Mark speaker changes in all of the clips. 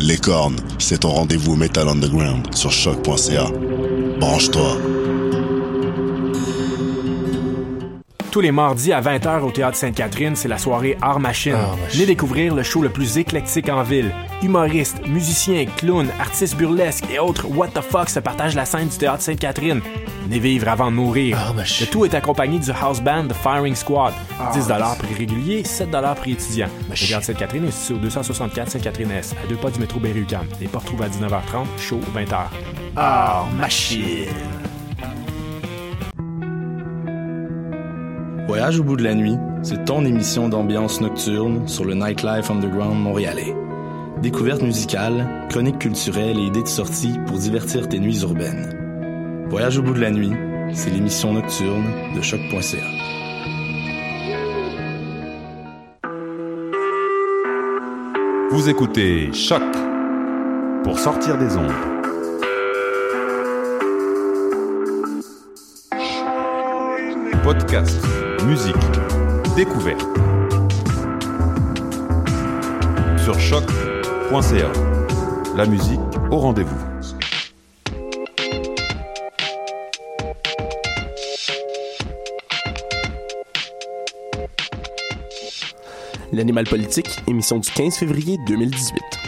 Speaker 1: Les cornes, c'est ton rendez-vous Metal Underground sur choc.ca. Branche-toi.
Speaker 2: Tous les mardis à 20h au Théâtre Sainte-Catherine, c'est la soirée Art Machine. Venez découvrir le show le plus éclectique en ville. Humoristes, musiciens, clowns, artistes burlesques et autres what the fuck se partagent la scène du Théâtre Sainte-Catherine. Venez vivre avant de mourir. le tout est accompagné du house band The Firing Squad. 10 prix régulier, 7 prix étudiant. Le Théâtre Sainte-Catherine est situé au 264 Sainte-Catherine-Est, à deux pas du métro Berry-UQAM. Les portes trouvent à 19h30, show 20h.
Speaker 3: Ah, machine!
Speaker 4: Voyage au bout de la nuit, c'est ton émission d'ambiance nocturne sur le Nightlife Underground montréalais. Découvertes musicales, chroniques culturelles et idées de sortie pour divertir tes nuits urbaines. Voyage au bout de la nuit, c'est l'émission nocturne de choc.ca.
Speaker 5: Vous écoutez Choc pour sortir des ondes. Podcast, musique, découverte. Sur choc.ca. La musique au rendez-vous.
Speaker 6: L'animal politique, émission du 15 février 2018.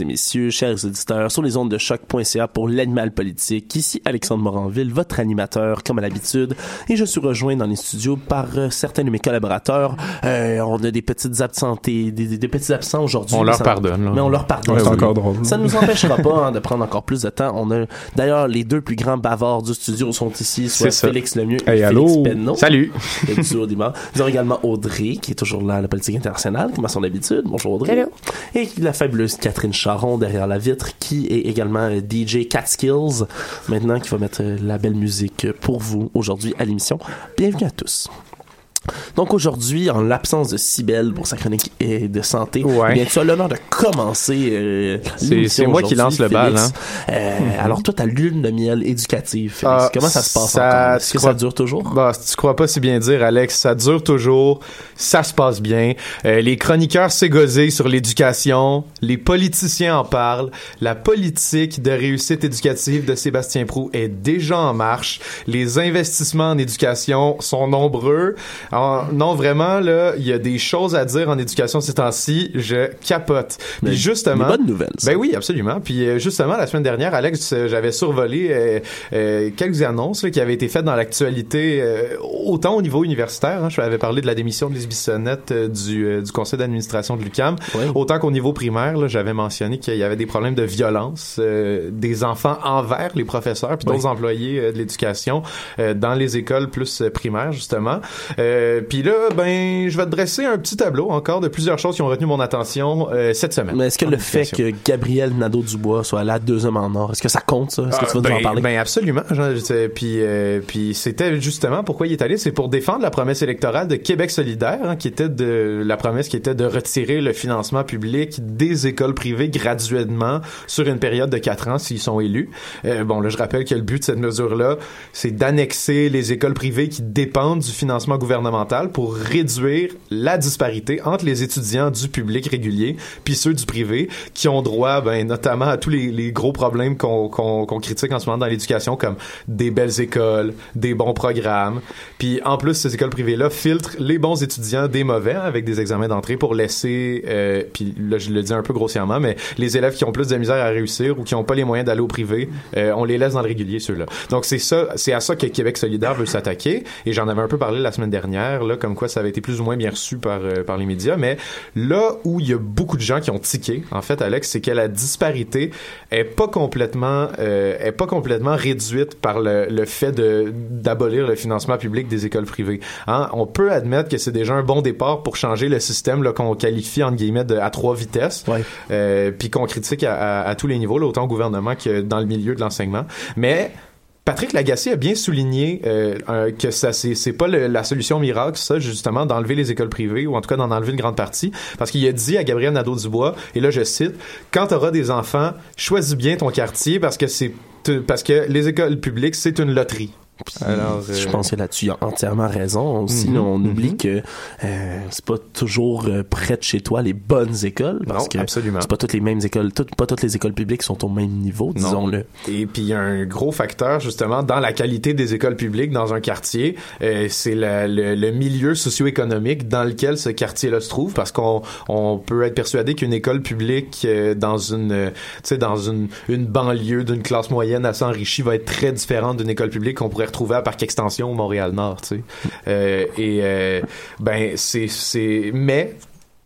Speaker 6: Et messieurs, chers auditeurs, sur les ondes de choc.ca pour l'animal politique. Ici Alexandre Moranville, votre animateur, comme à l'habitude, et je suis rejoint dans les studios par euh, certains de mes collaborateurs. Euh, on a des petites absentés, des, des petits absents aujourd'hui.
Speaker 7: On leur
Speaker 6: ça-
Speaker 7: pardonne, là.
Speaker 6: Mais on leur pardonne.
Speaker 7: Ouais, c'est encore drôle.
Speaker 6: Ça ne nous empêchera pas hein, de prendre encore plus de temps. On a d'ailleurs les deux plus grands bavards du studio sont ici, soit. Félix Lemieux et
Speaker 7: Hey,
Speaker 6: Félix
Speaker 7: allô?
Speaker 6: Penneau.
Speaker 7: Salut.
Speaker 6: Des. Nous avons également Audrey, qui est toujours là à la politique internationale, comme à son habitude. Bonjour Audrey. Et la fabuleuse Catherine Charon derrière la vitre, qui est également euh, DJ Catskills, maintenant qui va mettre euh, la belle musique pour vous aujourd'hui à l'émission. Bienvenue à tous. Donc aujourd'hui, en l'absence de Cybelle pour sa chronique de santé,
Speaker 7: Ouais.
Speaker 6: eh bien, tu as l'honneur de commencer euh,
Speaker 7: C'est- moi qui lance le bal, hein.
Speaker 6: Euh, Alors toi, ta lune de miel éducative.
Speaker 7: Ah,
Speaker 6: Comment ça se passe
Speaker 7: ça-
Speaker 6: encore? Est-ce que
Speaker 7: crois-
Speaker 6: ça dure toujours?
Speaker 7: Bah, tu crois pas si bien dire, Alex. Ça dure toujours. Ça se passe bien. Euh, les chroniqueurs s'égosent sur l'éducation. Les politiciens en parlent. La politique de réussite éducative de Sébastien Prou est déjà en marche. Les investissements en éducation sont nombreux. Alors, non, vraiment, là, il y a des choses à dire en éducation ces temps-ci. Je capote.
Speaker 6: Mais
Speaker 7: Puis justement.
Speaker 6: nouvelles, ça.
Speaker 7: Ben oui, absolument. Puis euh, justement, la semaine dernière, Alex, euh, j'avais survolé euh, euh, quelques annonces là, qui avaient été faites dans l'actualité, euh, autant au niveau universitaire. Hein, je avais parlé de la démission de Lise Bissonnette du, du conseil d'administration de l'UQAM. Autant qu'au niveau primaire, là, j'avais mentionné qu'il y avait des problèmes de violence euh, des enfants envers les professeurs puis d'autres employés de l'éducation euh, dans les écoles plus primaires, justement. Euh, Euh, Puis là, ben, je vais te dresser un petit tableau encore de plusieurs choses qui ont retenu mon attention euh, cette semaine.
Speaker 6: Mais est-ce que le fait que Gabriel Nadeau-Dubois soit là deux hommes en or, est-ce que ça compte, ça? Est-ce que tu vas
Speaker 7: ben,
Speaker 6: nous en parler?
Speaker 7: Ben absolument. Genre, je- Puis, euh, puis c'était justement pourquoi il est allé, c'est pour défendre la promesse électorale de Québec solidaire, hein, qui était de la promesse qui était de retirer le financement public des écoles privées graduellement sur une période de quatre ans s'ils sont élus. Euh, bon, là, je rappelle que le but de cette mesure-là, c'est d'annexer les écoles privées qui dépendent du financement gouvernemental pour réduire la disparité entre les étudiants du public régulier puis ceux du privé qui ont droit, ben, notamment à tous les, gros problèmes qu'on critique en ce moment dans l'éducation, comme des belles écoles, des bons programmes. Puis en plus, ces écoles privées-là filtrent les bons étudiants des mauvais avec des examens d'entrée pour laisser, euh, puis là je le dis un peu grossièrement, mais les élèves qui ont plus de misère à réussir ou qui n'ont pas les moyens d'aller au privé, euh, on les laisse dans le régulier ceux-là. Donc c'est ça, c'est à ça que Québec solidaire veut s'attaquer. Et j'en avais un peu parlé la semaine dernière, là, comme quoi ça avait été plus ou moins bien reçu par euh, par les médias. Mais là où il y a beaucoup de gens qui ont tiqué, en fait, Alex, c'est que la disparité est pas complètement euh, est pas complètement réduite par le, le fait d'abolir le financement public des écoles privées. Hein? On peut admettre que c'est déjà un bon départ pour changer le système qu'on qualifie entre guillemets de, à trois vitesses, euh, puis qu'on critique à, à- à tous les niveaux, là, autant au gouvernement que dans le milieu de l'enseignement. Mais Patrick Lagacé a bien souligné euh, euh, que ça c'est pas la solution miracle ça justement d'enlever les écoles privées ou en tout cas d'en enlever une grande partie parce qu'il a dit à Gabriel Nadeau-Dubois et là je cite quand tu auras des enfants choisis bien ton quartier parce que c'est parce que les écoles publiques c'est une loterie. Alors, euh,
Speaker 6: Je pense que là-dessus, il a entièrement raison. Aussi,
Speaker 7: Mhm,
Speaker 6: on
Speaker 7: mhm.
Speaker 6: oublie que euh, c'est pas toujours euh, près de chez toi les bonnes écoles. Parce
Speaker 7: Non,
Speaker 6: que c'est pas toutes les mêmes écoles. Toutes, pas toutes les écoles publiques sont au même niveau, disons-le.
Speaker 7: Et puis il y a un gros facteur justement dans la qualité des écoles publiques dans un quartier, euh, c'est le, le milieu socio-économique dans lequel ce quartier-là se trouve, parce qu'on on peut être persuadé qu'une école publique euh, dans une, tu sais, dans une, une banlieue d'une classe moyenne assez enrichie va être très différente d'une école publique qu'on pourrait retrouver à Parc Extension au Montréal-Nord, tu sais. Euh, et euh, ben c'est c'est mais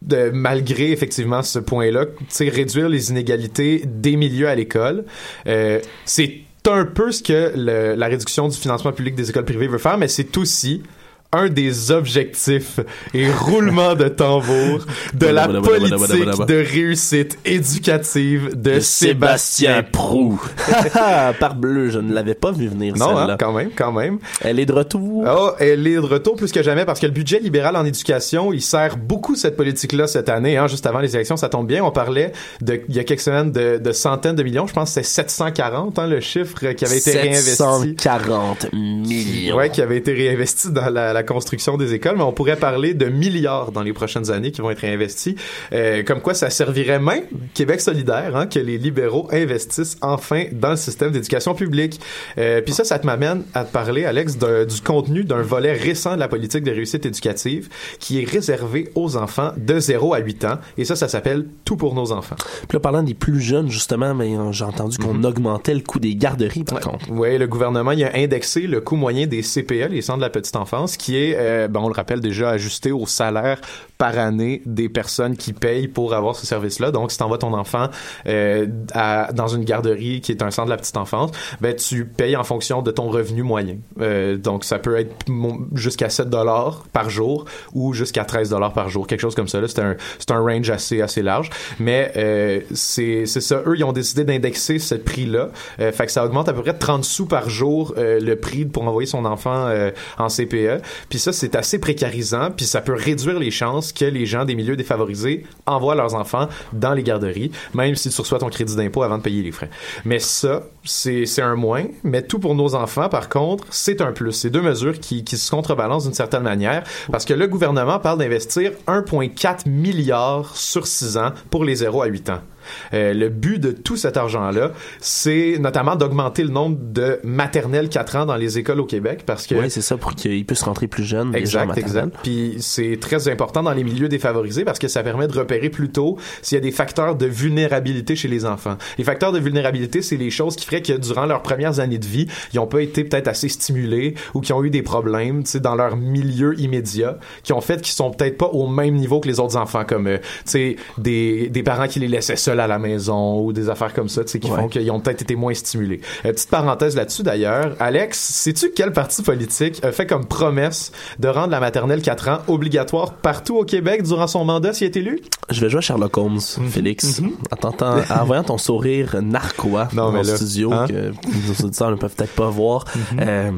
Speaker 7: de, malgré effectivement ce point-là, tu sais, réduire les inégalités des milieux à l'école, euh, c'est un peu ce que la réduction du financement public des écoles privées veut faire, mais c'est aussi un des objectifs et roulement de tambour de la politique de réussite éducative de Sébastien Prou.
Speaker 6: Par bleu, je ne l'avais pas vu venir
Speaker 7: Non, hein, quand même, quand même.
Speaker 6: Elle est de retour.
Speaker 7: Oh, elle est de retour plus que jamais parce que le budget libéral en éducation, il sert beaucoup cette politique-là cette année. Hein, juste avant les élections, ça tombe bien. On parlait de, il y a quelques semaines de, de centaines de millions. Je pense que c'est 740, hein, le chiffre qui avait été réinvesti.
Speaker 6: 740 millions.
Speaker 7: Ouais, qui avait été réinvesti dans la, la construction des écoles, mais on pourrait parler de milliards dans les prochaines années qui vont être réinvestis. Euh, comme quoi, ça servirait même Québec solidaire, hein, que les libéraux investissent enfin dans le système d'éducation publique. Euh, Puis ça, ça te m'amène à te parler, Alex, du contenu d'un volet récent de la politique de réussite éducative qui est réservé aux enfants de 0 à 8 ans. Et ça, ça s'appelle Tout pour nos enfants.
Speaker 6: Puis là, parlant des plus jeunes, justement, mais euh, j'ai entendu qu'on
Speaker 7: Mhm.
Speaker 6: augmentait le coût des garderies, par contre.
Speaker 7: Oui, le gouvernement il a indexé le coût moyen des CPE, les centres de la petite enfance, qui est, euh, ben, on le rappelle déjà, ajusté au salaire par année des personnes qui payent pour avoir ce service-là. Donc, si t'envoies ton enfant euh, à- dans une garderie qui est un centre de la petite enfance, ben tu payes en fonction de ton revenu moyen. Euh, donc, ça peut être jusqu'à 7 dollars par jour ou jusqu'à 13 dollars par jour, quelque chose comme ça. C'est un, un range assez assez large, mais euh, c'est ça. Eux, ils ont décidé d'indexer ce prix-là. Euh, fait que ça augmente à peu près de 30 sous par jour euh, le prix pour envoyer son enfant en CPE. Puis ça, c'est assez précarisant, puis ça peut réduire les chances que les gens des milieux défavorisés envoient leurs enfants dans les garderies, même si tu reçois ton crédit d'impôt avant de payer les frais. Mais ça, c'est un moins. Mais tout pour nos enfants, par contre, c'est un plus. C'est deux mesures qui, qui se contrebalancent d'une certaine manière, parce que le gouvernement parle d'investir 1,4 milliard sur 6 ans pour les 0 à 8 ans. Euh, le but de tout cet argent-là, c'est notamment d'augmenter le nombre de maternelles 4 ans dans les écoles au Québec parce que
Speaker 6: Oui, c'est ça, pour qu'ils puissent rentrer plus jeunes.
Speaker 7: Exact, exact. Puis c'est très important dans les milieux défavorisés parce que ça permet de repérer plus tôt s'il y a des facteurs de vulnérabilité chez les enfants. Les facteurs de vulnérabilité, c'est les choses qui feraient que durant leurs premières années de vie, ils ont pas été peut-être assez stimulés ou qui ont eu des problèmes, tu sais, dans leur milieu immédiat, qui ont fait qu'ils sont peut-être pas au même niveau que les autres enfants, comme, euh, tu sais, des, des parents qui les laissaient seuls à la maison ou des affaires comme ça, tu sais, qui
Speaker 6: Ouais.
Speaker 7: font qu'ils ont peut-être été moins stimulés. Euh, petite parenthèse là-dessus d'ailleurs, Alex, sais-tu quel parti politique a fait comme promesse de rendre la maternelle 4 ans obligatoire partout au Québec durant son mandat s'il est élu?
Speaker 6: Je vais jouer à Sherlock Holmes, Félix. En, tentant, en voyant ton sourire narquois
Speaker 7: Non,
Speaker 6: dans le studio
Speaker 7: hein?
Speaker 6: que nos auditeurs ne peuvent peut-être pas voir. Euh,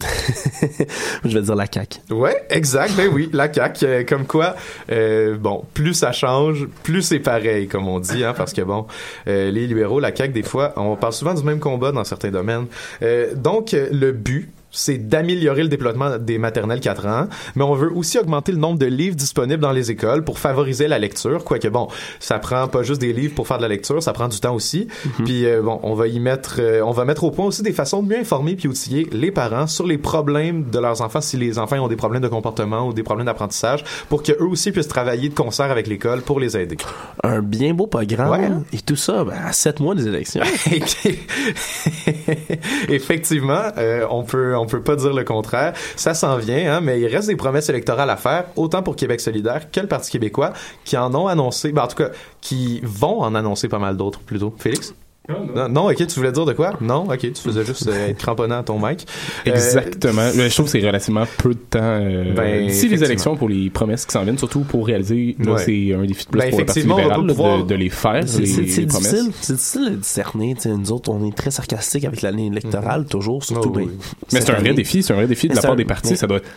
Speaker 6: je vais dire la CAQ.
Speaker 7: Ouais, exact. Ben oui, la CAQ. euh, comme quoi, euh, bon, plus ça change, plus c'est pareil, comme on dit, hein, parce que bon, euh, les libéraux, la CAQ, des fois, on parle souvent du même combat dans certains domaines. Euh, donc, euh, le but, c'est d'améliorer le déploiement des maternelles 4 ans, mais on veut aussi augmenter le nombre de livres disponibles dans les écoles pour favoriser la lecture, quoique bon, ça prend pas juste des livres pour faire de la lecture, ça prend du temps aussi. Puis euh, bon, on va y mettre euh, on va mettre au point aussi des façons de mieux informer puis outiller les parents sur les problèmes de leurs enfants si les enfants ont des problèmes de comportement ou des problèmes d'apprentissage pour que eux aussi puissent travailler de concert avec l'école pour les aider.
Speaker 6: Un bien beau programme.
Speaker 7: Ouais, hein?
Speaker 6: Et tout ça, ben, à sept mois des élections.
Speaker 7: Effectivement, euh, on peut on peut pas dire le contraire. Ça s'en vient, hein, mais il reste des promesses électorales à faire, autant pour Québec solidaire que le Parti québécois, qui en ont annoncé, ben, en tout cas, qui vont en annoncer pas mal d'autres plutôt. Félix? Non, non, ok, tu voulais dire de quoi? Non, ok, tu faisais juste euh, être cramponné à ton mic. Euh,
Speaker 8: Exactement. Je trouve que c'est relativement peu de temps euh,
Speaker 7: Ben,
Speaker 8: d'ici les élections pour les promesses qui s'en viennent, surtout pour réaliser. Là,
Speaker 7: Ouais.
Speaker 8: c'est un défi de plus
Speaker 7: Ben,
Speaker 8: pour le Parti libéral
Speaker 7: pas
Speaker 8: là,
Speaker 7: pouvoir-
Speaker 8: de, de les faire,
Speaker 6: C'est
Speaker 8: les,
Speaker 6: c'est- c'est
Speaker 8: les promesses.
Speaker 6: difficile, c'est difficile de discerner. Tu sais, nous autres, on est très sarcastique avec l'année électorale, toujours, surtout.
Speaker 7: Oh, oui.
Speaker 6: ben,
Speaker 8: Mais c'est un vrai défi, c'est un vrai défi de la part
Speaker 6: un-
Speaker 8: des partis.
Speaker 6: mais-
Speaker 8: Ça doit être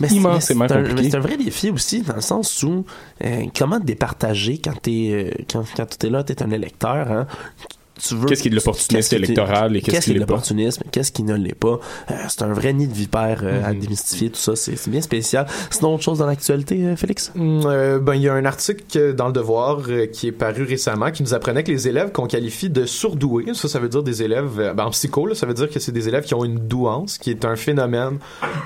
Speaker 6: Mais c'est-
Speaker 8: immensément
Speaker 6: mais c'est un-
Speaker 8: compliqué.
Speaker 6: mais c'est un vrai défi aussi, dans le sens où euh, comment te départager quand t'es euh, quand, quand t'es là, t'es un électeur, hein, tu veux
Speaker 8: Qu'est-ce qui est de l'opportunisme
Speaker 6: qu'est-ce qui est-
Speaker 8: électoral et qu'est-ce qui
Speaker 6: est de
Speaker 8: l'est pas?
Speaker 6: l'opportunisme, qu'est-ce qui ne l'est pas? Euh, c'est un vrai nid de vipère euh, à démystifier tout ça, c'est bien spécial. Sinon autre chose dans l'actualité, euh, Félix?
Speaker 7: Mm, euh, ben, il y a un article dans le Devoir euh, qui est paru récemment qui nous apprenait que les élèves qu'on qualifie de surdoués, ça, ça veut dire des élèves, euh, ben, en psycho, là, ça veut dire que c'est des élèves qui ont une douance, qui est un phénomène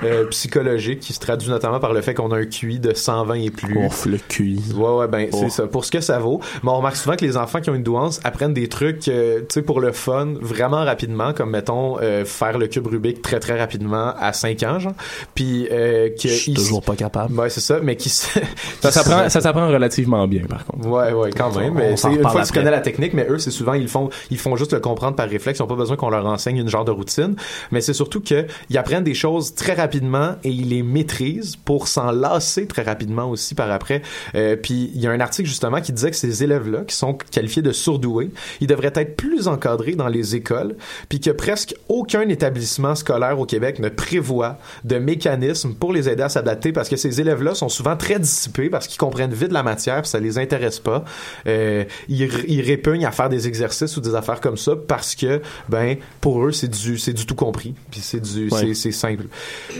Speaker 7: euh, psychologique qui se traduit notamment par le fait qu'on a un QI de 120 et plus.
Speaker 6: Ouf, le QI.
Speaker 7: Ouais, ouais, ben,
Speaker 6: Oh.
Speaker 7: c'est ça. Pour ce que ça vaut. Mais on remarque souvent que les enfants qui ont une douance apprennent des trucs, euh, tu sais, pour le fun, vraiment rapidement, comme, mettons, euh, faire le cube Rubik très, très rapidement à 5 ans, genre. Puis, euh, que
Speaker 6: Je suis toujours pas capable.
Speaker 7: Ouais, c'est ça, mais qui.
Speaker 8: Ça s'apprend, ça s'apprend relativement bien, par contre.
Speaker 7: Ouais, ouais, quand même.
Speaker 6: On
Speaker 7: Mais c'est une fois que tu connais la technique, mais eux, c'est souvent, ils font, ils font juste le comprendre par réflexe. Ils n'ont pas besoin qu'on leur enseigne une genre de routine. Mais c'est surtout que ils apprennent des choses très rapidement et ils les maîtrisent pour s'en lasser très rapidement aussi par après. Euh, puis il y a un article justement qui disait que ces élèves-là, qui sont qualifiés de surdoués, ils devraient être plus encadrés dans les écoles, puis que presque aucun établissement scolaire au Québec ne prévoit de mécanismes pour les aider à s'adapter parce que ces élèves-là sont souvent très dissipés parce qu'ils comprennent vite la matière puis ça les intéresse pas. Euh, ils, répugnent à faire des exercices ou des affaires comme ça parce que ben pour eux c'est du c'est du tout compris puis c'est du
Speaker 6: Ouais.
Speaker 7: c'est c'est simple.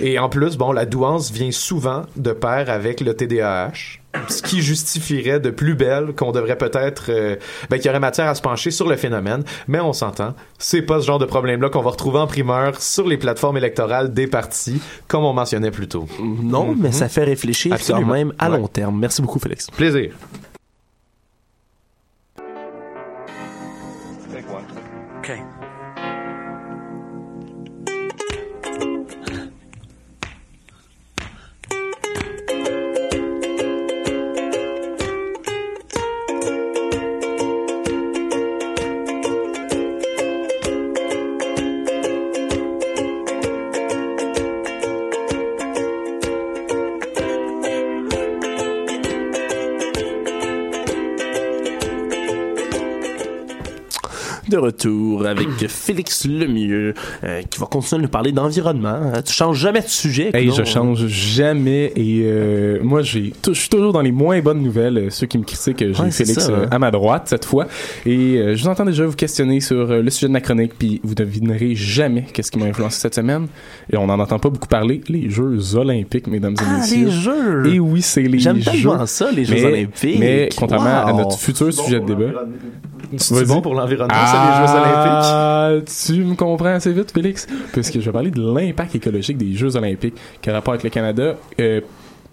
Speaker 7: Et en plus bon la douance vient souvent de pair avec le TDAH ce qui justifierait de plus belle qu'on devrait peut-être euh, ben qu'il y aurait matière à se pencher sur le phénomène mais on s'entend c'est pas ce genre de problème là qu'on va retrouver en primeur sur les plateformes électorales des partis comme on mentionnait plus tôt
Speaker 6: Non, mais ça fait réfléchir
Speaker 7: Absolument.
Speaker 6: quand même à
Speaker 7: Ouais.
Speaker 6: long terme. Merci beaucoup, Félix.
Speaker 7: plaisir
Speaker 6: retour avec Félix Lemieux, euh, qui va continuer à nous parler d'environnement. hein. Tu changes jamais de sujet.
Speaker 8: Hey,
Speaker 6: non?
Speaker 8: je change jamais et euh, moi je suis toujours dans les moins bonnes nouvelles euh, ceux qui me critiquent euh, j'ai
Speaker 6: Ouais,
Speaker 8: Félix
Speaker 6: ça, hein.
Speaker 8: à ma droite cette fois et euh, je vous entends déjà vous questionner sur le sujet de ma chronique puis vous devinerez jamais qu'est-ce qui m'a influencé cette semaine et on n'en entend pas beaucoup parler les Jeux Olympiques mesdames et
Speaker 6: Ah,
Speaker 8: messieurs
Speaker 6: les jeux!
Speaker 8: et oui c'est les
Speaker 6: J'aime
Speaker 8: Jeux
Speaker 6: tellement ça, les Jeux
Speaker 8: mais,
Speaker 6: Olympiques.
Speaker 8: mais contrairement à notre futur sujet de débat
Speaker 7: c'est bon pour l'environnement c'est les Jeux Olympiques
Speaker 8: Ah, tu me comprends assez vite, Félix, puisque je vais parler de l'impact écologique des Jeux Olympiques. Qui a rapport avec le Canada? Euh,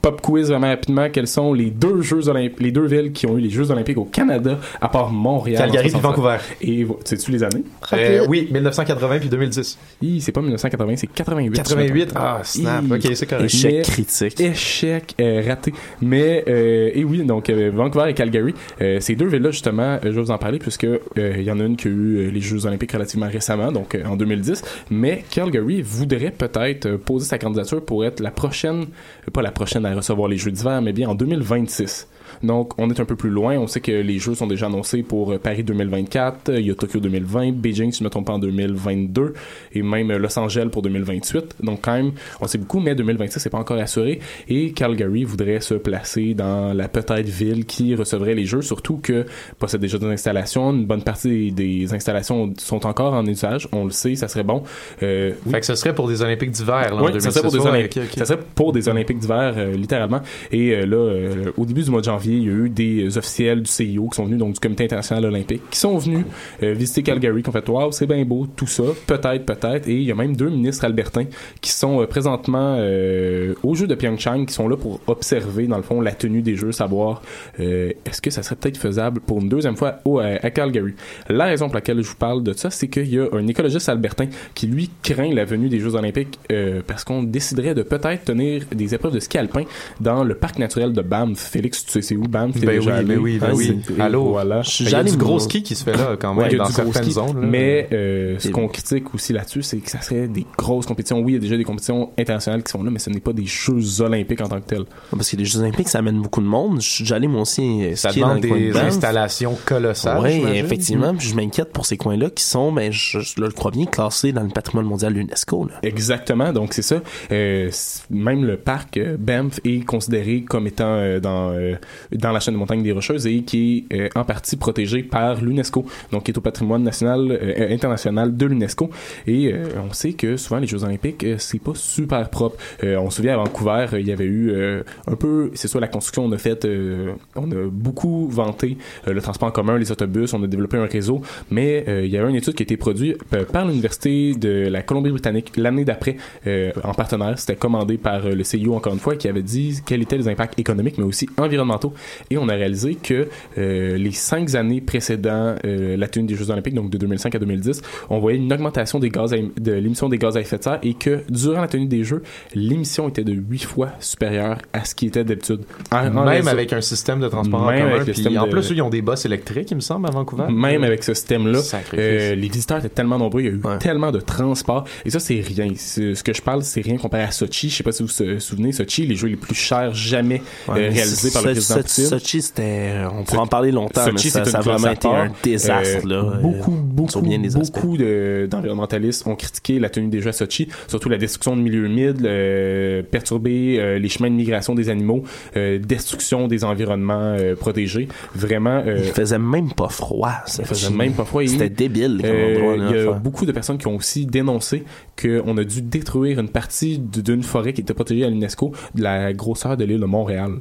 Speaker 8: pop quiz vraiment rapidement. Quels sont les deux Jeux olympiques, les deux villes qui ont eu les Jeux olympiques au Canada, à part Montréal?
Speaker 7: Calgary puis Vancouver.
Speaker 8: Et sais-tu les années?
Speaker 7: Euh, oui, 1980 puis 2010.
Speaker 8: c'est pas 1980, c'est 88.
Speaker 7: 88? Ah, snap. Ok, c'est correct.
Speaker 6: Échec critique.
Speaker 8: Échec euh, raté. Mais, euh, et oui, donc euh, Vancouver et Calgary, euh, ces deux villes-là, justement, euh, je vais vous en parler puisque il y en a une qui a eu les Jeux olympiques relativement récemment, donc en 2010. Mais Calgary voudrait peut-être poser sa candidature pour être la prochaine, pas la prochaine à recevoir les Jeux d'hiver, mais bien en 2026. Donc, on est un peu plus loin. On sait que les jeux sont déjà annoncés pour euh, Paris 2024, il y a Tokyo 2020, Beijing, si je ne me trompe pas, en 2022, et même euh, Los Angeles pour 2028. Donc, quand même, on sait beaucoup, mais 2026, c'est pas encore assuré. Et Calgary voudrait se placer dans la peut-être ville qui recevrait les jeux, surtout que possède déjà des installations. Une bonne partie des installations sont encore en usage. On le sait, ça serait bon.
Speaker 7: Euh, fait que ce serait pour des Olympiques d'hiver, là,
Speaker 8: oui, ça serait pour des Olympiques. Ça serait pour des Olympiques d'hiver, littéralement. Et là, au début du mois de janvier, il y a eu des officiels du CIO qui sont venus, donc du Comité international olympique, qui sont venus euh, visiter Calgary, qui ont fait Waouh, c'est bien beau, tout ça, peut-être, peut-être. Et il y a même deux ministres albertains qui sont euh, présentement euh, aux Jeux de Pyeongchang, qui sont là pour observer, dans le fond, la tenue des Jeux, savoir est-ce que ça serait peut-être faisable pour une deuxième fois au, à, Calgary. La raison pour laquelle je vous parle de ça, c'est qu'il y a un écologiste albertain qui, lui, craint la venue des Jeux olympiques parce qu'on déciderait de peut-être tenir des épreuves de ski alpin dans le parc naturel de Banff. Félix, tu sais c'est où Banff?
Speaker 7: Ben oui, ben oui, ben oui. Allô?
Speaker 8: Voilà.
Speaker 7: Il y a du gros ski qui se fait là, quand même, dans certaines zones.
Speaker 8: Mais euh, ce qu'on critique aussi là-dessus, c'est que ça serait des grosses compétitions. Oui, il y a déjà des compétitions internationales qui sont là, mais ce n'est pas des Jeux olympiques en tant que tels.
Speaker 6: Parce que les Jeux olympiques, ça amène beaucoup de monde. Je suis allé, moi aussi,
Speaker 7: euh, Ça demande des installations colossales,
Speaker 6: Oui, effectivement. Puis je m'inquiète pour ces coins-là qui sont, ben, je, le crois bien, classés dans le patrimoine mondial de l'UNESCO.
Speaker 8: Exactement. Donc, c'est ça. Euh, même le parc Banff est considéré comme étant dans, dans la chaîne de montagne des Rocheuses et qui est en partie protégé par l'UNESCO, donc qui est au patrimoine national euh, international de l'UNESCO. Et euh, on sait que souvent les Jeux Olympiques, euh, c'est pas super propre. on se souvient à Vancouver, il y avait eu un peu, c'est ça la construction, on a fait, on a beaucoup vanté le transport en commun, les autobus, on a développé un réseau, mais il y avait une étude qui a été produite par l'université de la Colombie-Britannique l'année d'après en partenaire. C'était commandé par le CIO encore une fois, qui avait dit quels étaient les impacts économiques mais aussi environnementaux. Et on a réalisé que les cinq années précédant euh, la tenue des Jeux Olympiques, donc de 2005 à 2010, on voyait une augmentation des gaz de l'émission des gaz à effet de serre et que durant la tenue des Jeux, l'émission était de 8 fois supérieure à ce qui était d'habitude.
Speaker 7: Même avec un système de transport en commun. Puis en plus, ils ont des bus électriques, il me semble, à Vancouver.
Speaker 8: Même avec ce système-là, euh, les visiteurs étaient tellement nombreux, il y a eu tellement de transport. Et ça, c'est rien. Ce que je parle, c'est rien comparé à Sochi. Je sais pas si vous vous souvenez, Sochi, les jeux les plus chers jamais euh, réalisés par le président Poutine.
Speaker 6: Sochi, c'était, on pourrait en parler longtemps, Sochi, mais ça, ça a vraiment été un désastre. là,
Speaker 8: euh, beaucoup, beaucoup, bien beaucoup d'environnementalistes ont critiqué la tenue des Jeux à Sochi, surtout la destruction de milieux humides, euh, perturber euh, les chemins de migration des animaux, destruction des environnements protégés. Vraiment.
Speaker 6: il faisait même pas froid.
Speaker 8: Ça il faisait même pas froid.
Speaker 6: C'était débile.
Speaker 8: Il y a beaucoup de personnes qui ont aussi dénoncé qu'on a dû détruire une partie d'une forêt qui était protégée à l'UNESCO de la grosseur de l'île de Montréal.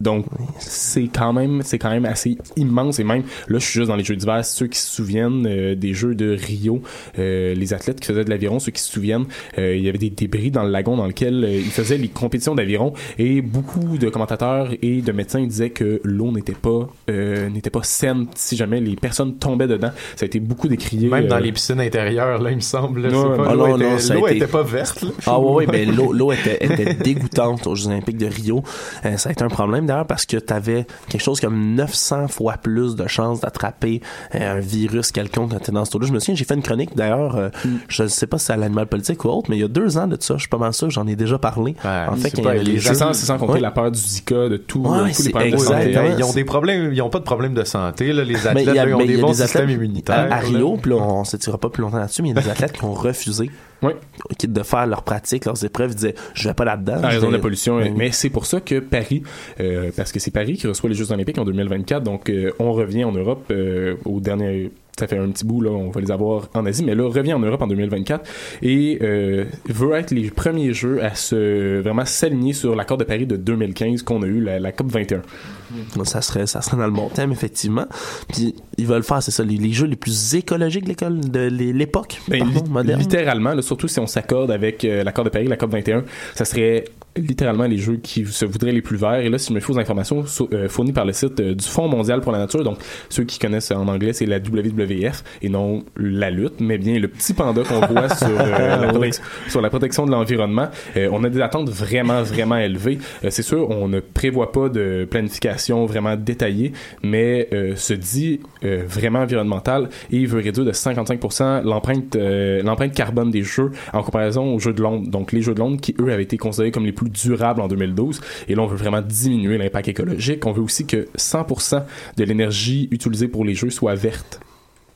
Speaker 8: Donc, c'est quand même, c'est quand même assez immense. Et même, là, je suis juste dans les Jeux d'hiver. Ceux qui se souviennent euh, des Jeux de Rio, euh, les athlètes qui faisaient de l'aviron, ceux qui se souviennent, euh, il y avait des débris dans le lagon dans lequel ils faisaient les compétitions d'aviron. Et beaucoup de commentateurs et de médecins disaient que l'eau n'était pas, n'était pas saine si jamais les personnes tombaient dedans. Ça a été beaucoup décrié.
Speaker 7: Même dans les piscines intérieures, là, il me semble. non, pas, l'eau était, était, pas verte.
Speaker 6: Ah oui, mais l'eau, l'eau était, était dégoûtante aux Jeux Olympiques de Rio. ça a été un problème parce que tu avais quelque chose comme 900 fois plus de chances d'attraper euh, un virus quelconque quand tu dans ce là Je me souviens, j'ai fait une chronique d'ailleurs, euh, mm. je ne sais pas si c'est à l'animal politique ou autre, mais il y a deux ans de ça, je suis pas mal sûr, j'en ai déjà parlé.
Speaker 8: en fait, il y les jeux... C'est sans compter la peur du Zika, de tout, ouais, tous les problèmes
Speaker 7: de Ils ont des problèmes, ils ont pas de problème de santé, là, les athlètes, ils ont des bons systèmes immunitaires.
Speaker 6: À, Rio, puis on s'étirera pas plus longtemps là-dessus, mais il y a des athlètes qui ont refusé
Speaker 8: oui.
Speaker 6: quitte de faire leurs pratiques, leurs épreuves, ils disaient je vais pas là-dedans.
Speaker 8: À raison de la pollution. Mais c'est pour ça que Paris, euh, parce que c'est Paris qui reçoit les Jeux Olympiques en 2024, donc euh, on revient en Europe euh, au dernier ça fait un petit bout là, on va les avoir en Asie, mais là revient en Europe en 2024 et euh, veut être les premiers jeux à se vraiment s'aligner sur l'accord de Paris de 2015 qu'on a eu la, COP 21.
Speaker 6: Ça serait ça serait dans le bon thème effectivement. Puis ils veulent faire c'est ça les, jeux les plus écologiques de l'école de l'époque
Speaker 8: ben, moderne. Littéralement, là, surtout si on s'accorde avec euh, l'accord de Paris, la COP 21, ça serait littéralement les jeux qui se voudraient les plus verts. Et là, si je me fie aux informations euh, fournies par le site euh, du Fonds mondial pour la nature, donc ceux qui connaissent en anglais, c'est la WWF et non la lutte, mais bien le petit panda qu'on voit sur, euh, la sur, la protection de l'environnement. on a des attentes vraiment, vraiment élevées. c'est sûr, on ne prévoit pas de planification vraiment détaillée, mais se dit vraiment environnemental et il veut réduire de 55% l'empreinte l'empreinte carbone des jeux en comparaison aux jeux de Londres. Donc les jeux de Londres qui, eux, avaient été considérés comme les plus durable en 2012. Et là, on veut vraiment diminuer l'impact écologique. On veut aussi que 100% de l'énergie utilisée pour les jeux soit verte.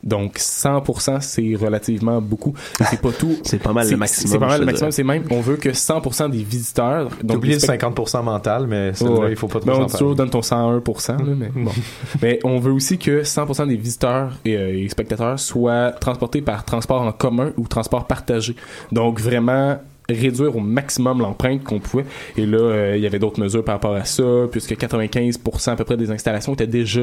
Speaker 8: Donc 100% c'est relativement beaucoup. C'est pas tout.
Speaker 6: c'est pas mal le maximum.
Speaker 8: C'est pas mal le maximum. C'est même on veut que 100% des visiteurs.
Speaker 7: Donc oublié le 50% mental, mais il faut pas trop.
Speaker 8: Ben, on toujours donne ton 101%. Là, mais bon. mais on veut aussi que 100% des visiteurs et, euh, et spectateurs soient transportés par transport en commun ou transport partagé. Donc vraiment réduire au maximum l'empreinte qu'on pouvait. Et là, euh, il y avait d'autres mesures par rapport à ça, puisque 95% à peu près des installations étaient déjà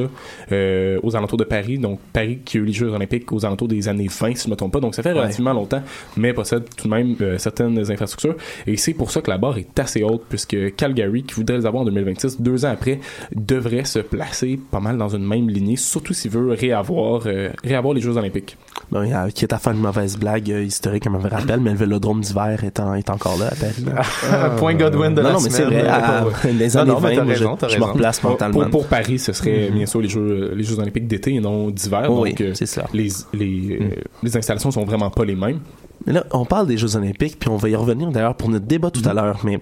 Speaker 8: euh, aux alentours de Paris. Donc, Paris qui a eu les Jeux olympiques aux alentours des années 20, si je ne me trompe pas. Donc, ça fait relativement longtemps, mais possède tout de même euh, certaines infrastructures. Et c'est pour ça que la barre est assez haute, puisque Calgary, qui voudrait les avoir en 2026, deux ans après, devrait se placer pas mal dans une même lignée, surtout s'il veut réavoir, réavoir les Jeux olympiques.
Speaker 6: Bon, qui est à faire une mauvaise blague historique, je me rappelle, mais le vélodrome d'hiver étant est encore là à Paris.
Speaker 7: Ah, Point Godwin de
Speaker 6: non,
Speaker 7: la
Speaker 6: non, mais c'est vrai. À, les années non, 20, raison, je, je me replace mentalement.
Speaker 8: Pour, pour, Paris, ce serait mm-hmm. bien sûr les Jeux, les Jeux olympiques d'été et non d'hiver.
Speaker 6: Oh,
Speaker 8: donc,
Speaker 6: oui, c'est ça.
Speaker 8: Les, les, mm. les installations sont vraiment pas les mêmes.
Speaker 6: Mais là, on parle des Jeux olympiques, puis on va y revenir d'ailleurs pour notre débat tout à mm-hmm. l'heure, mais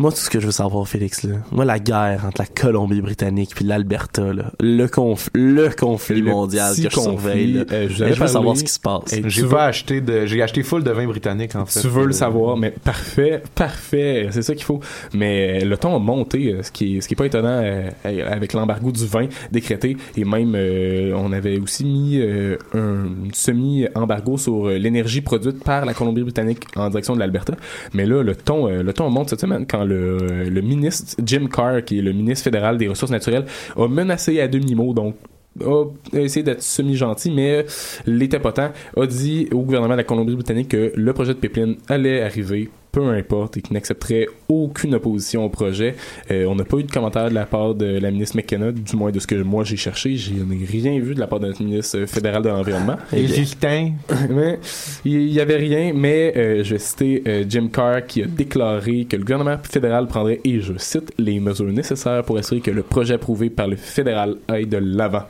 Speaker 6: moi, tout ce que je veux savoir, Félix, là, moi, la guerre entre la Colombie-Britannique puis l'Alberta, le, conf le conflit mondial que je surveille, euh, je, veux savoir ce qui se passe.
Speaker 7: J'ai acheter de, j'ai acheté full de vin britannique, en fait.
Speaker 8: Tu veux le savoir, mais parfait, parfait, c'est ça qu'il faut. Mais le ton a monté, euh, ce qui est, ce qui est pas étonnant euh, avec l'embargo du vin décrété, et même, on avait aussi mis un semi-embargo sur l'énergie produite par la Colombie-Britannique en direction de l'Alberta. Mais là, le ton, le ton monte cette semaine quand le, ministre Jim Carr, qui est le ministre fédéral des Ressources naturelles, a menacé à demi-mot, donc a essayé d'être semi-gentil, mais l'était pas a dit au gouvernement de la Colombie-Britannique que le projet de pipeline allait arriver peu importe, et qui n'accepterait aucune opposition au projet. Euh, on n'a pas eu de commentaire de la part de la ministre McKenna, du moins de ce que moi j'ai cherché. Je n'ai rien vu de la part de notre ministre fédéral de l'Environnement.
Speaker 7: Et Justin?
Speaker 8: mais il y avait rien, mais euh, je vais citer euh, Jim Carr qui a déclaré que le gouvernement fédéral prendrait, et je cite, les mesures nécessaires pour assurer que le projet approuvé par le fédéral aille de l'avant.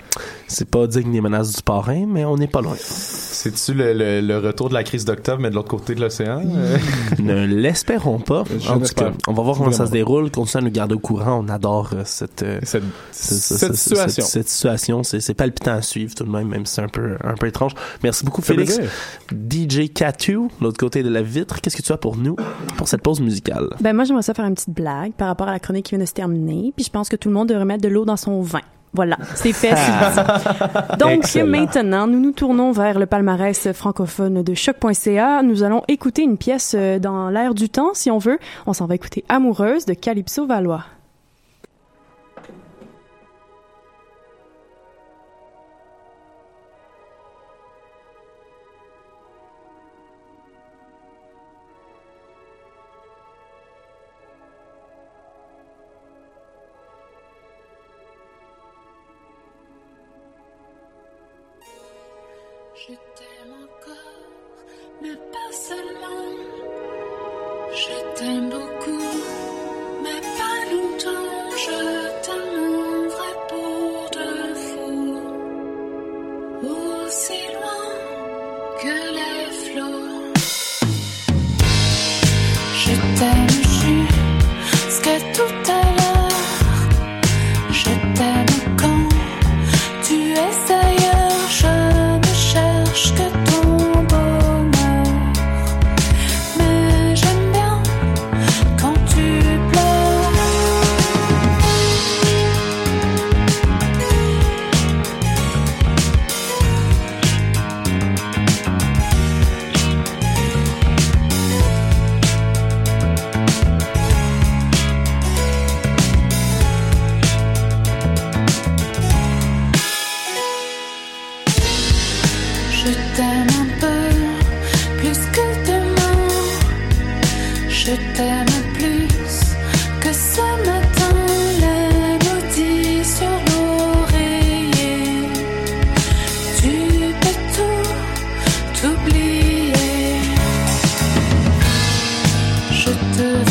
Speaker 6: C'est pas digne des menaces du parrain, mais on n'est pas loin.
Speaker 7: C'est-tu le, le, retour de la crise d'octobre, mais de l'autre côté de l'océan?
Speaker 6: l'espérons pas. En tout cas, on va voir comment ça se déroule. Continuez à nous garder au courant. On adore euh, cette, euh,
Speaker 8: cette, cette, situation.
Speaker 6: Cette, situation, c'est palpitant à suivre tout de même, même si c'est un peu, un peu étrange. Merci beaucoup, Félix. DJ Catu, l'autre côté de la vitre. Qu'est-ce que tu as pour nous pour cette pause musicale?
Speaker 9: Ben, moi, j'aimerais ça faire une petite blague par rapport à la chronique qui vient de se terminer. Puis je pense que tout le monde devrait mettre de l'eau dans son vin. Voilà, c'est fait. Donc maintenant, nous nous tournons vers le palmarès francophone de choc.ca. Nous allons écouter une pièce euh, dans l'air du temps, si on veut. On s'en va écouter Amoureuse de Calypso Valois.
Speaker 6: to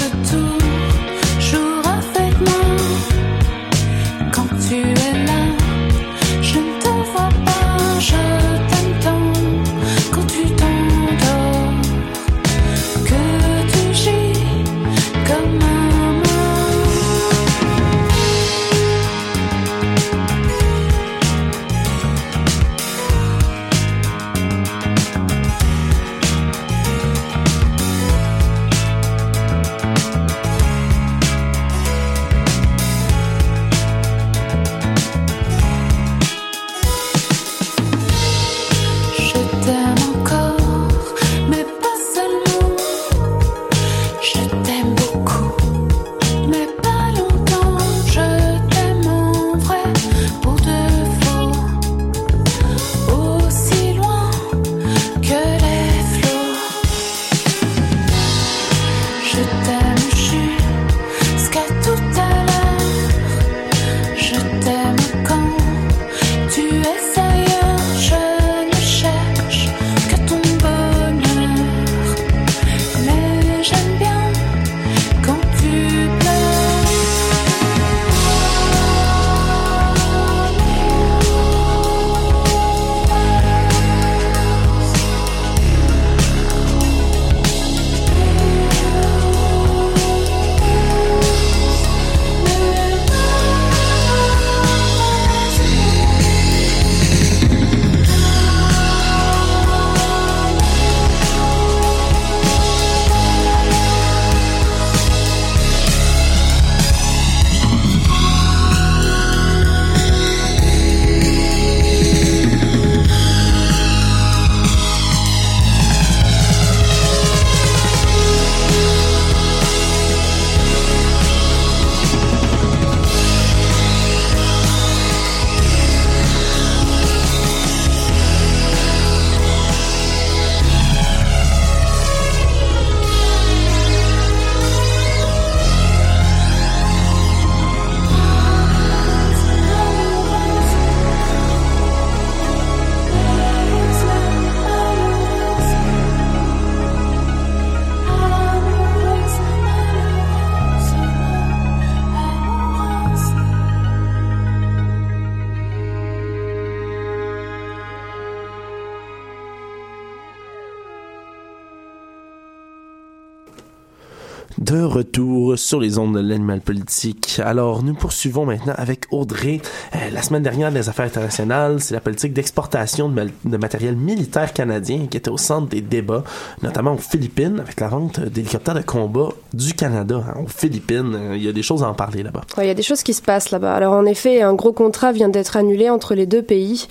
Speaker 6: sur les ondes de l'animal politique. Alors, nous poursuivons maintenant avec Audrey. Euh, la semaine dernière, les affaires internationales, c'est la politique d'exportation de, matériel militaire canadien qui était au centre des débats, notamment aux Philippines, avec la vente d'hélicoptères de combat du Canada. Hein, aux Philippines, euh, il y a des choses à en parler là-bas.
Speaker 10: Il y a des choses qui se passent là-bas. Alors, en effet, un gros contrat vient d'être annulé entre les deux pays.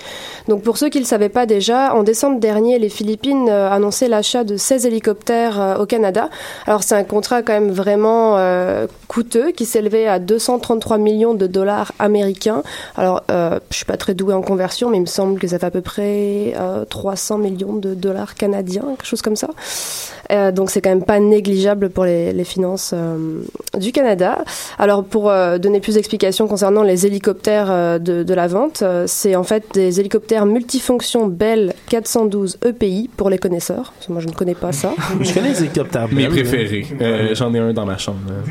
Speaker 10: Donc, pour ceux qui ne le savaient pas déjà, en décembre dernier, les Philippines euh, annonçaient l'achat de 16 hélicoptères au Canada. Alors, c'est un contrat quand même vraiment coûteux qui s'élevait à 233 millions de dollars américains. Alors, euh, je suis pas très douée en conversion, mais il me semble que ça fait à peu près 300 euh, millions de dollars canadiens, quelque chose comme ça. Euh, donc c'est quand même pas négligeable pour les, les finances euh, du Canada. Alors pour euh, donner plus d'explications concernant les hélicoptères de, de, la vente, c'est en fait des hélicoptères multifonctions Bell 412 EPI pour les connaisseurs. Parce que moi je ne connais pas ça.
Speaker 6: je connais les hélicoptères
Speaker 8: Mes préférés. J'en ai un dans ma chambre.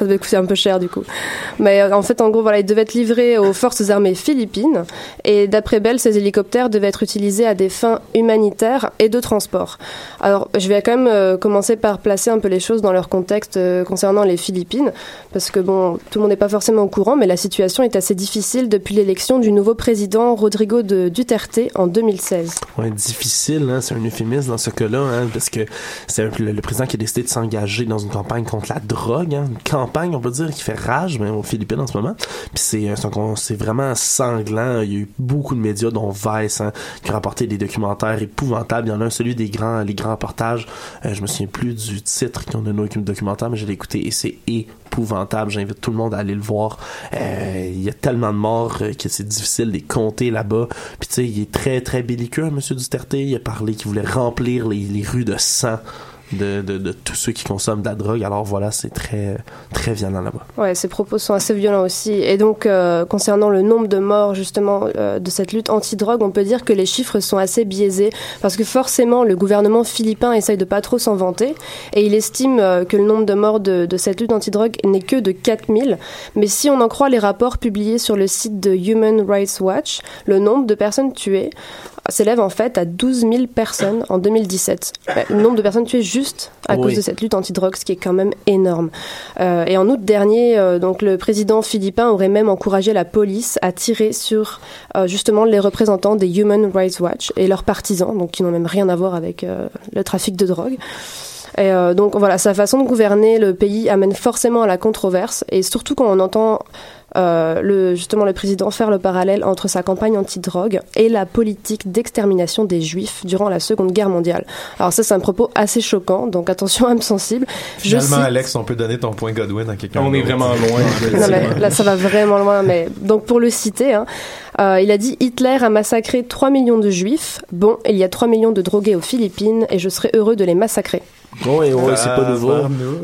Speaker 10: ça devait coûter un peu cher du coup. Mais en fait, en gros, voilà, ils devaient être livrés aux forces armées philippines. Et d'après Bell, ces hélicoptères devaient être utilisés à des fins humanitaires et de transport. Alors, je vais quand même euh, commencer par placer un peu les choses dans leur contexte euh, concernant les Philippines, parce que bon, tout le monde n'est pas forcément au courant, mais la situation est assez difficile depuis l'élection du nouveau président Rodrigo Duterte en 2016.
Speaker 6: Ouais, difficile, hein, c'est un euphémisme dans ce cas-là, hein, parce que c'est le, le, président qui a décidé de s'engager dans une campagne contre la drogue, hein, une campagne, on peut dire, qui fait rage, même aux Philippines en ce moment. Puis c'est euh, c'est vraiment sanglant. Il y a eu beaucoup de médias, dont Vice, hein, qui ont rapporté des documentaires épouvantables. Il y en a un, celui des grands, les grands reportages euh, je me souviens plus du titre qu'on a nos documentaire, mais je l'ai écouté et c'est épouvantable. J'invite tout le monde à aller le voir. Euh, il y a tellement de morts que c'est difficile de les compter là-bas. Puis tu sais, il est très très belliqueux, Monsieur Duterte. Il a parlé qu'il voulait remplir les rues de sang de, tous ceux qui consomment de la drogue. Alors voilà, c'est très, très violent là-bas.
Speaker 10: Ouais, ces propos sont assez violents aussi. Et donc, euh, concernant le nombre de morts, justement, euh, de cette lutte anti-drogue, on peut dire que les chiffres sont assez biaisés parce que forcément, le gouvernement philippin essaye de pas trop s'en vanter et il estime euh, que le nombre de morts de, de cette lutte anti-drogue n'est que de 4000. Mais si on en croit les rapports publiés sur le site de Human Rights Watch, le nombre de personnes tuées s'élève en fait à 12 000 personnes en 2017. Le nombre de personnes tuées juste à cause de cette lutte anti-drogue, ce qui est quand même énorme. Euh, et en août dernier, euh, donc le président philippin aurait même encouragé la police à tirer sur euh, justement les représentants des Human Rights Watch et leurs partisans, donc qui n'ont même rien à voir avec euh, le trafic de drogue. Et euh, donc voilà, sa façon de gouverner le pays amène forcément à la controverse, et surtout quand on entend euh, le, justement le président faire le parallèle entre sa campagne anti-drogue et la politique d'extermination des juifs durant la Seconde Guerre mondiale. Alors ça, c'est un propos assez choquant, donc attention à me sensible.
Speaker 7: Finalement, Alex, on peut donner ton point Godwin à quelqu'un.
Speaker 8: On est vraiment loin.
Speaker 10: non, mais là, ça va vraiment loin. Mais donc pour le citer, hein, euh, il a dit Hitler a massacré 3 millions de juifs. Bon, il y a 3 millions de drogués aux Philippines et je serais heureux de les massacrer.
Speaker 6: Oui, oui, c'est pas nouveau.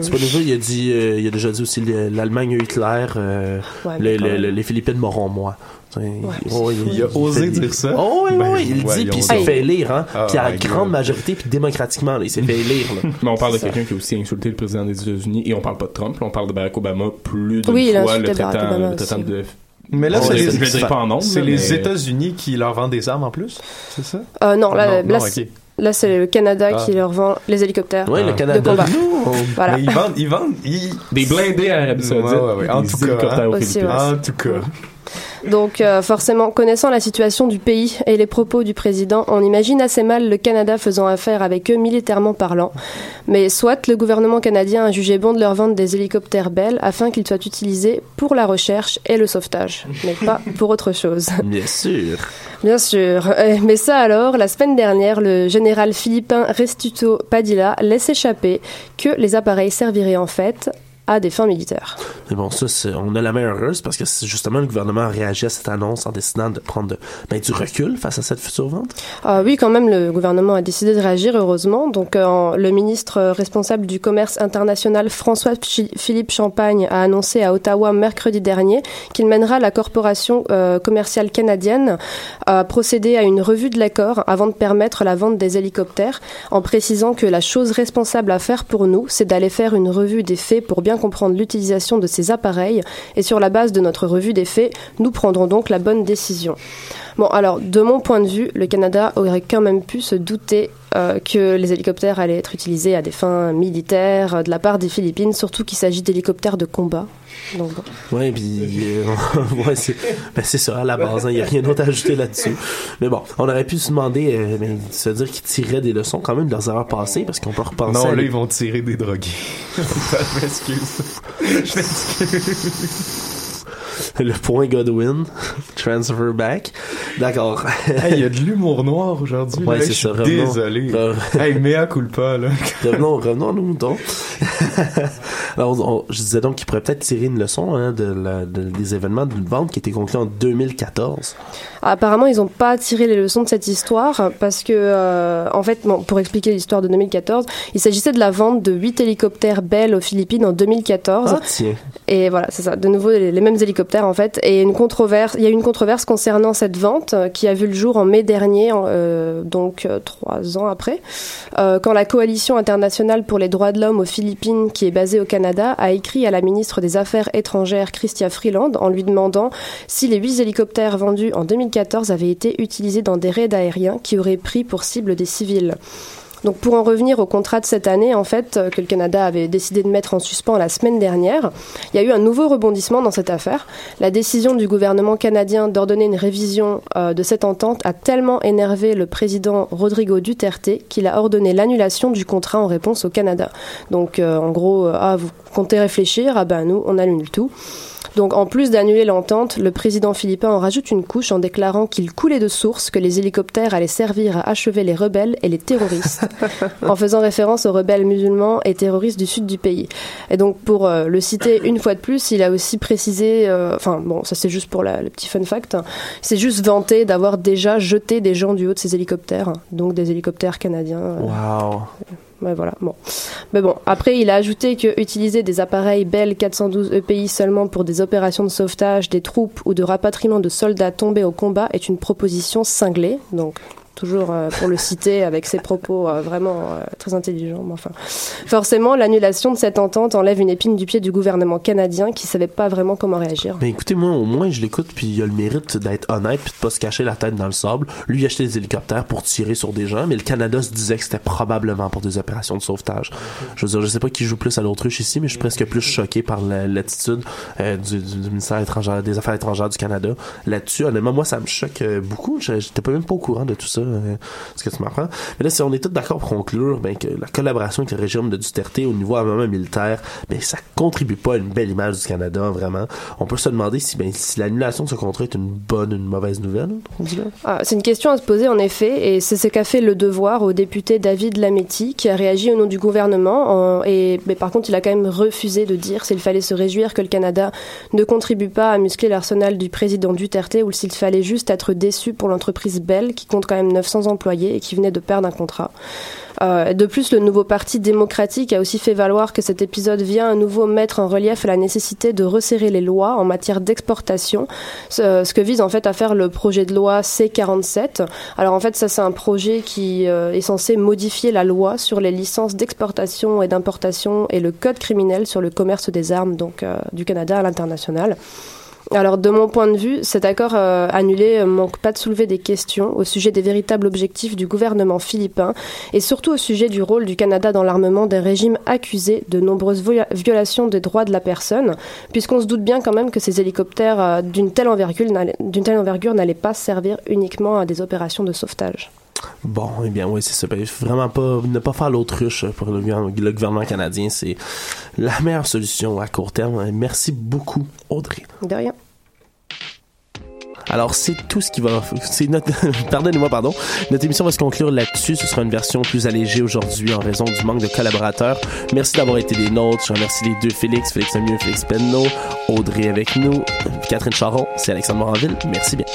Speaker 6: C'est pas nouveau. Il a dit, euh, il a déjà dit aussi l'Allemagne a Hitler, euh, ouais, les, les, les, Philippines m'auront moi.
Speaker 7: Ouais. Oh, il, il, a osé dire ça.
Speaker 6: Oh, oui, ben, oui, il dit, puis il s'est fait lire, hein. Oh, puis à la grande majorité, puis démocratiquement, là, il s'est fait lire. Là.
Speaker 8: Mais on parle de quelqu'un qui a aussi insulté le président des États-Unis, et on parle pas de Trump, on parle de Barack Obama plus d'une oui, fois, le traitant, le traitant de
Speaker 7: mais là, c'est les, les États-Unis qui leur vendent des armes en plus, c'est ça?
Speaker 10: Euh, non, là, non, là non, okay. Là, c'est le Canada ah. qui leur vend les hélicoptères
Speaker 6: oui, le Canada.
Speaker 10: de combat.
Speaker 7: voilà. Mais ils vendent, ils vendent ils...
Speaker 8: des blindés à Arabie Saoudite. Ouais, ouais, ouais.
Speaker 7: En, tout cas, hein. Aussi, en tout cas.
Speaker 10: Donc euh, forcément, connaissant la situation du pays et les propos du président, on imagine assez mal le Canada faisant affaire avec eux militairement parlant. Mais soit le gouvernement canadien a jugé bon de leur vendre des hélicoptères Bell afin qu'ils soient utilisés pour la recherche et le sauvetage, mais pas pour autre chose.
Speaker 6: Bien sûr.
Speaker 10: Bien sûr. Euh, mais ça alors, la semaine dernière, le général philippin Restuto Padilla laisse échapper que les appareils serviraient en fait à des fins militaires.
Speaker 6: Mais bon, ça, on a la main heureuse parce que justement le gouvernement a réagi à cette annonce en décidant de prendre ben, du recul face à cette future vente.
Speaker 10: Ah, oui, quand même, le gouvernement a décidé de réagir, heureusement. Donc, euh, le ministre responsable du commerce international, François Philippe Champagne, a annoncé à Ottawa mercredi dernier qu'il mènera la corporation euh, commerciale canadienne à procéder à une revue de l'accord avant de permettre la vente des hélicoptères, en précisant que la chose responsable à faire pour nous, c'est d'aller faire une revue des faits pour bien bien comprendre l'utilisation de ces appareils et sur la base de notre revue des faits, nous prendrons donc la bonne décision. Bon, alors, de mon point de vue, le Canada aurait quand même pu se douter euh, que les hélicoptères allaient être utilisés à des fins militaires euh, de la part des Philippines, surtout qu'il s'agit d'hélicoptères de combat. Donc, bon.
Speaker 6: Ouais, puis euh, ouais, c'est ben, c'est ça à la base. Il n'y a rien d'autre à ajouter là-dessus. Mais bon, on aurait pu se demander, euh, ben, se dire qu'ils tiraient des leçons quand même de leurs erreurs passées, parce qu'on peut repenser.
Speaker 7: Non, là, ils vont tirer des drogués. Je m'excuse. Je m'excuse.
Speaker 6: Le point Godwin, transfer back. D'accord.
Speaker 7: Hey, il y a de l'humour noir aujourd'hui.
Speaker 6: Ouais, c'est
Speaker 7: Je suis
Speaker 6: ça, revenons.
Speaker 7: Désolé.
Speaker 6: Re-
Speaker 7: hey, mea culpa, là.
Speaker 6: revenons, revenons à nos moutons. Alors, on- je disais donc qu'il pourrait peut-être tirer une leçon hein, de la- de- des événements d'une vente qui a été conclue en 2014.
Speaker 10: Apparemment, ils n'ont pas tiré les leçons de cette histoire parce que, euh, en fait, bon, pour expliquer l'histoire de 2014, il s'agissait de la vente de 8 hélicoptères Bell aux Philippines en 2014.
Speaker 6: Ah, tiens.
Speaker 10: Et voilà, c'est ça, de nouveau les, les mêmes hélicoptères Et il y a une controverse concernant cette vente euh, qui a vu le jour en mai dernier, euh, donc euh, trois ans après, quand la coalition internationale pour les droits de l'homme aux Philippines, qui est basée au Canada, a écrit à la ministre des Affaires étrangères Chrystia Freeland en lui demandant si les huit hélicoptères vendus en 2014 avaient été utilisés dans des raids aériens qui auraient pris pour cible des civils. Donc pour en revenir au contrat de cette année, en fait, euh, que le Canada avait décidé de mettre en suspens la semaine dernière, il y a eu un nouveau rebondissement dans cette affaire. La décision du gouvernement canadien d'ordonner une révision euh, de cette entente a tellement énervé le président Rodrigo Duterte qu'il a ordonné l'annulation du contrat en réponse au Canada. Donc euh, en gros, ah, vous comptez réfléchir, ah ben nous, on annule tout. Donc, en plus d'annuler l'entente, le président philippin en rajoute une couche en déclarant qu'il coulait de source que les hélicoptères allaient servir à achever les rebelles et les terroristes, en faisant référence aux rebelles musulmans et terroristes du sud du pays. Et donc, pour euh, le citer une fois de plus, il a aussi précisé, euh, enfin bon, ça c'est juste pour la- le petit fun fact, hein, il s'est juste vanté d'avoir déjà jeté des gens du haut de ses hélicoptères, donc des hélicoptères canadiens. euh,
Speaker 6: Wow.
Speaker 10: Mais bon, après, il a ajouté que utiliser des appareils Bell 412 EPI seulement pour des opérations de sauvetage des troupes ou de rapatriement de soldats tombés au combat est une proposition cinglée. Donc, toujours euh, pour le citer avec ses propos euh, vraiment euh, très intelligents. Enfin, forcément, l'annulation de cette entente enlève une épine du pied du gouvernement canadien qui savait pas vraiment comment réagir.
Speaker 6: Mais écoutez, moi, au moins, je l'écoute, puis il a le mérite d'être honnête, puis de pas se cacher la tête dans le sable. Lui, il achetait des hélicoptères pour tirer sur des gens, mais le Canada se disait que c'était probablement pour des opérations de sauvetage. Je veux dire, je sais pas qui joue plus à l'autruche ici, mais je suis presque plus choqué par la- l'attitude du, ministère des Affaires étrangères du Canada là-dessus. Honnêtement, moi, ça me choque beaucoup. J'étais pas même pas au courant de tout ça, ce que tu m'apprends. Mais là, si on est tous d'accord pour conclure, ben, que la collaboration avec le régime de Duterte au niveau armement militaire, ben, ça contribue pas à une belle image du Canada, vraiment. On peut se demander si, ben, si l'annulation de ce contrat est une bonne ou une mauvaise nouvelle.
Speaker 10: Ah, c'est une question à se poser en effet, et c'est ce qu'a fait le devoir au député David Lametti, qui a réagi au nom du gouvernement. en- et mais par contre, il a quand même refusé de dire s'il fallait se réjouir que le Canada ne contribue pas à muscler l'arsenal du président Duterte, ou s'il fallait juste être déçu pour l'entreprise Bell, qui compte quand même 900 employés et qui venait de perdre un contrat. Euh, de plus, le nouveau parti démocratique a aussi fait valoir que cet épisode vient à nouveau mettre en relief la nécessité de resserrer les lois en matière d'exportation, ce, que vise en fait à faire le projet de loi C47. Alors en fait, ça c'est un projet qui euh, est censé modifier la loi sur les licences d'exportation et d'importation et le code criminel sur le commerce des armes donc euh, du Canada à l'international. Alors, de mon point de vue, cet accord euh, annulé euh, manque pas de soulever des questions au sujet des véritables objectifs du gouvernement philippin et surtout au sujet du rôle du Canada dans l'armement d'un régime accusé de nombreuses viola- violations des droits de la personne, puisqu'on se doute bien quand même que ces hélicoptères euh, d'une telle envergure n'allaient pas servir uniquement à des opérations de sauvetage.
Speaker 6: Bon, eh bien, oui, c'est ça. Ben, Vraiment pas, ne pas faire l'autruche pour le, gouver- le gouvernement canadien, c'est la meilleure solution à court terme. Merci beaucoup, Audrey.
Speaker 10: De rien.
Speaker 6: Alors, c'est tout ce qui va. C'est notre. Pardonnez-moi, pardon. Notre émission va se conclure là-dessus. Ce sera une version plus allégée aujourd'hui en raison du manque de collaborateurs. Merci d'avoir été des nôtres. Je remercie les deux Félix, Félix Mieux, Félix Penneau, Audrey avec nous, Catherine Charon, c'est Alexandre Moranville. Merci bien.